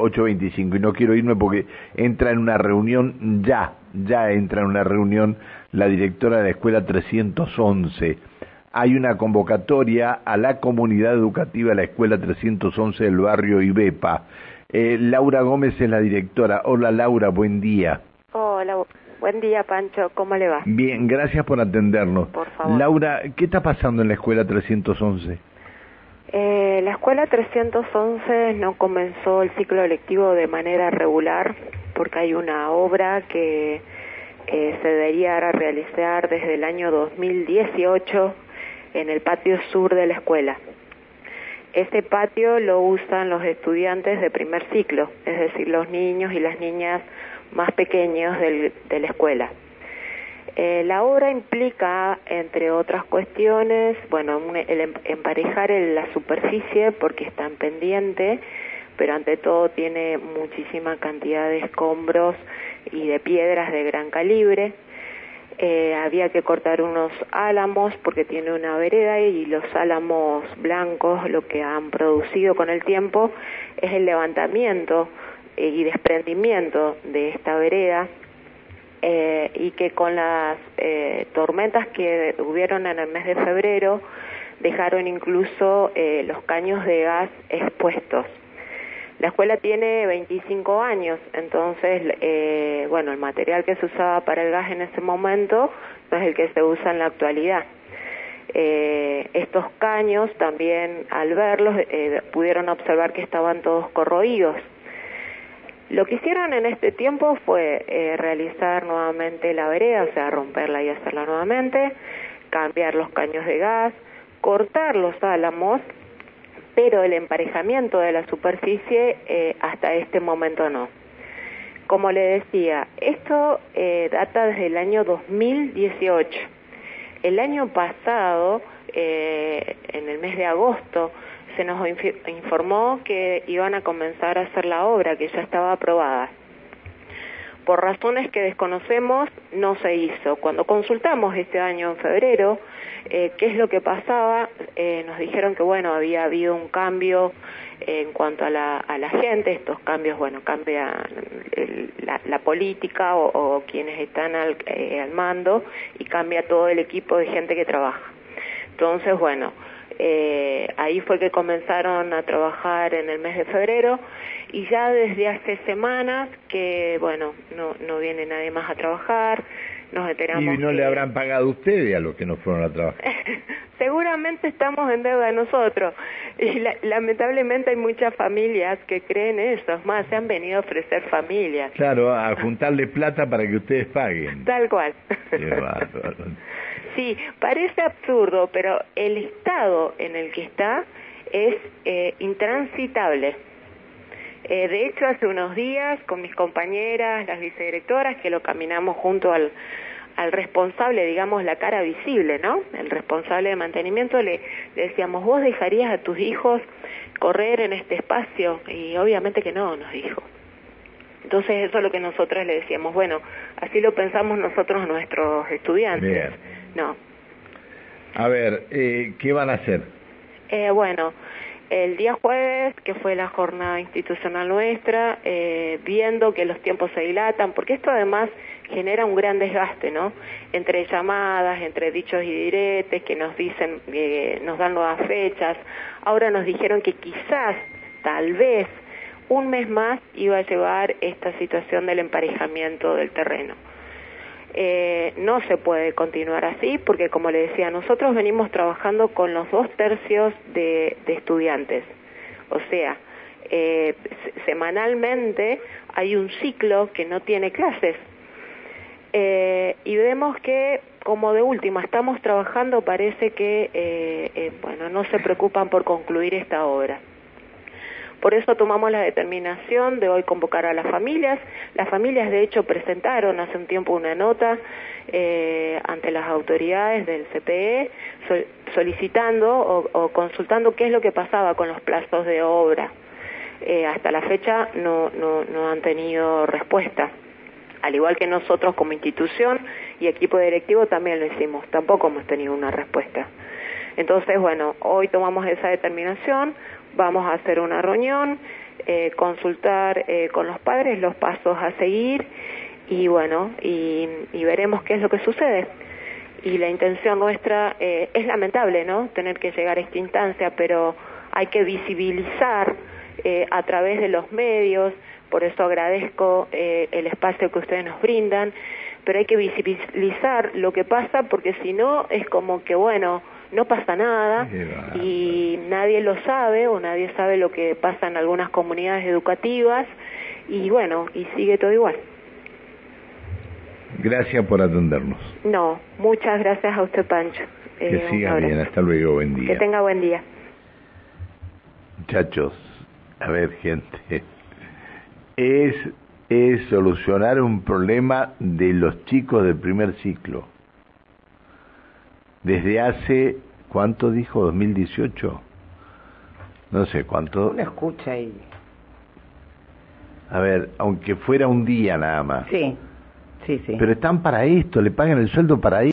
8.25 y no quiero irme porque entra en una reunión ya, ya entra en una reunión la directora de la escuela 311. Hay una convocatoria a la comunidad educativa de la escuela 311 del barrio Ibepa. Eh, Laura Gómez es la directora. Hola Laura, buen día. Hola, buen día Pancho, ¿cómo le va? Bien, gracias por atendernos. Por favor. Laura, ¿qué está pasando en la escuela 311? Eh, la escuela 311 no comenzó el ciclo lectivo de manera regular porque hay una obra que eh, se debería realizar desde el año 2018 en el patio sur de la escuela. Este patio lo usan los estudiantes de primer ciclo, es decir, los niños y las niñas más pequeños de la escuela. Eh, la obra implica, entre otras cuestiones, bueno, el em, emparejar la superficie porque está en pendiente, pero ante todo tiene muchísima cantidad de escombros y de piedras de gran calibre. Eh, había que cortar unos álamos porque tiene una vereda y los álamos blancos lo que han producido con el tiempo es el levantamiento eh, y desprendimiento de esta vereda eh, y que con las eh, tormentas que hubieron en el mes de febrero dejaron incluso eh, los caños de gas expuestos. La escuela tiene 25 años, entonces, eh, bueno, el material que se usaba para el gas en ese momento no es el que se usa en la actualidad. Eh, estos caños también al verlos pudieron observar que estaban todos corroídos lo que hicieron en este tiempo fue eh, realizar nuevamente la vereda, o sea, romperla y hacerla nuevamente, cambiar los caños de gas, cortar los álamos, pero el emparejamiento de la superficie eh, hasta este momento no. Como le decía, esto eh, data desde el año 2018. El año pasado, eh, en el mes de agosto, se nos informó que iban a comenzar a hacer la obra, que ya estaba aprobada. Por razones que desconocemos, no se hizo. Cuando consultamos este año en febrero eh, qué es lo que pasaba, eh, nos dijeron que, bueno, había habido un cambio en cuanto a la, a la gente, estos cambios, bueno, cambian la, política o, o, quienes están al, eh, al mando y cambia todo el equipo de gente que trabaja. Entonces, bueno, eh, ahí fue que comenzaron a trabajar en el mes de febrero y ya desde hace semanas que, bueno, no, no viene nadie más a trabajar, nos enteramos. ¿Y no que... le habrán pagado ustedes a los que no fueron a trabajar? Seguramente estamos en deuda nosotros y la, lamentablemente hay muchas familias que creen eso, es más, se han venido a ofrecer familias. Claro, a juntarle plata para que ustedes paguen. Tal cual. Qué bárbaro. Sí, parece absurdo, pero el estado en el que está es eh, intransitable. Eh, de hecho, hace unos días con mis compañeras, las vicedirectoras, que lo caminamos junto al, al responsable, digamos, la cara visible, ¿no? El responsable de mantenimiento, le, decíamos, ¿vos dejarías a tus hijos correr en este espacio? Y obviamente que no, nos dijo. Entonces eso es lo que nosotros le decíamos, bueno, así lo pensamos nosotros nuestros estudiantes. No. A ver, eh, ¿qué van a hacer? Eh, bueno, el día jueves, que fue la jornada institucional nuestra, eh, viendo que los tiempos se dilatan, porque esto además genera un gran desgaste, ¿no? Entre llamadas, entre dichos y diretes, que nos dicen, eh, nos dan nuevas fechas. Ahora nos dijeron que quizás, tal vez, un mes más iba a llevar esta situación del emparejamiento del terreno. Eh, no se puede continuar así porque, como le decía, nosotros venimos trabajando con los dos tercios de, estudiantes. O sea, eh, semanalmente hay un ciclo que no tiene clases. Eh, y vemos que, como de última, estamos trabajando, parece que, eh, bueno, no se preocupan por concluir esta obra. Por eso tomamos la determinación de hoy convocar a las familias. Las familias, de hecho, presentaron hace un tiempo una nota eh, ante las autoridades del CPE sol solicitando o, o, consultando qué es lo que pasaba con los plazos de obra. Eh, hasta la fecha no han tenido respuesta. Al igual que nosotros como institución y equipo directivo también lo hicimos, tampoco hemos tenido una respuesta. Entonces, bueno, hoy tomamos esa determinación, vamos a hacer una reunión eh, consultar eh, con los padres los pasos a seguir y bueno, y, veremos qué es lo que sucede. Y la intención nuestra eh, es lamentable, ¿no? Tener que llegar a esta instancia, pero hay que visibilizar a través de los medios, por eso agradezco el espacio que ustedes nos brindan, pero hay que visibilizar lo que pasa porque si no es como que, bueno, no pasa nada y nadie lo sabe o nadie sabe lo que pasa en algunas comunidades educativas y bueno, y sigue todo igual. Gracias por atendernos. No, muchas gracias a usted, Pancho. Que eh, siga bien, hasta luego, buen día. Que tenga buen día. Muchachos, a ver, gente, es, es solucionar un problema de los chicos del primer ciclo desde hace, ¿cuánto dijo? ¿2018? No sé cuánto. Uno escucha ahí. A ver, aunque fuera un día nada más. Sí, sí, sí. Pero están para esto, le pagan el sueldo para esto.